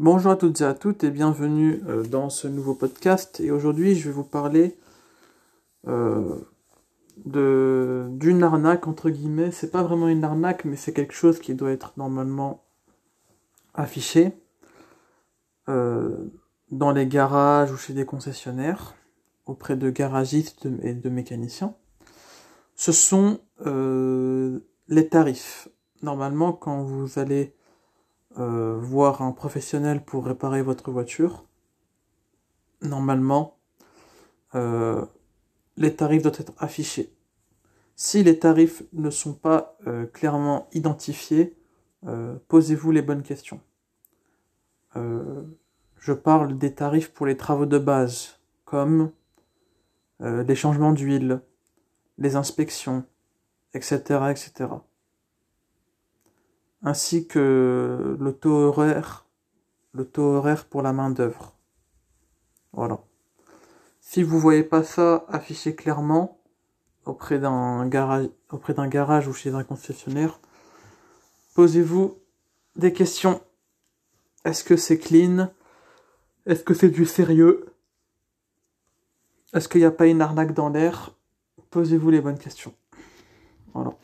Bonjour à toutes et à toutes et bienvenue euh, dans ce nouveau podcast. Et aujourd'hui, je vais vous parler euh, de d'une arnaque entre guillemets. C'est pas vraiment une arnaque, mais c'est quelque chose qui doit être normalement affiché euh, dans les garages ou chez des concessionnaires auprès de garagistes et de mécaniciens. Ce sont les tarifs. Normalement, quand vous allez euh, voir un professionnel pour réparer votre voiture, normalement, euh, les tarifs doivent être affichés. Si les tarifs ne sont pas euh, clairement identifiés, posez-vous les bonnes questions. je parle des tarifs pour les travaux de base, comme les changements d'huile, les inspections, etc., etc ainsi que le taux horaire, le taux horaire pour la main d'œuvre. Voilà. Si vous voyez pas ça affiché clairement auprès d'un garage, auprès d'un garage ou chez un concessionnaire, posez-vous des questions. Est-ce que c'est clean? Est-ce que c'est du sérieux? Est-ce qu'il n'y a pas une arnaque dans l'air? Posez-vous les bonnes questions. Voilà.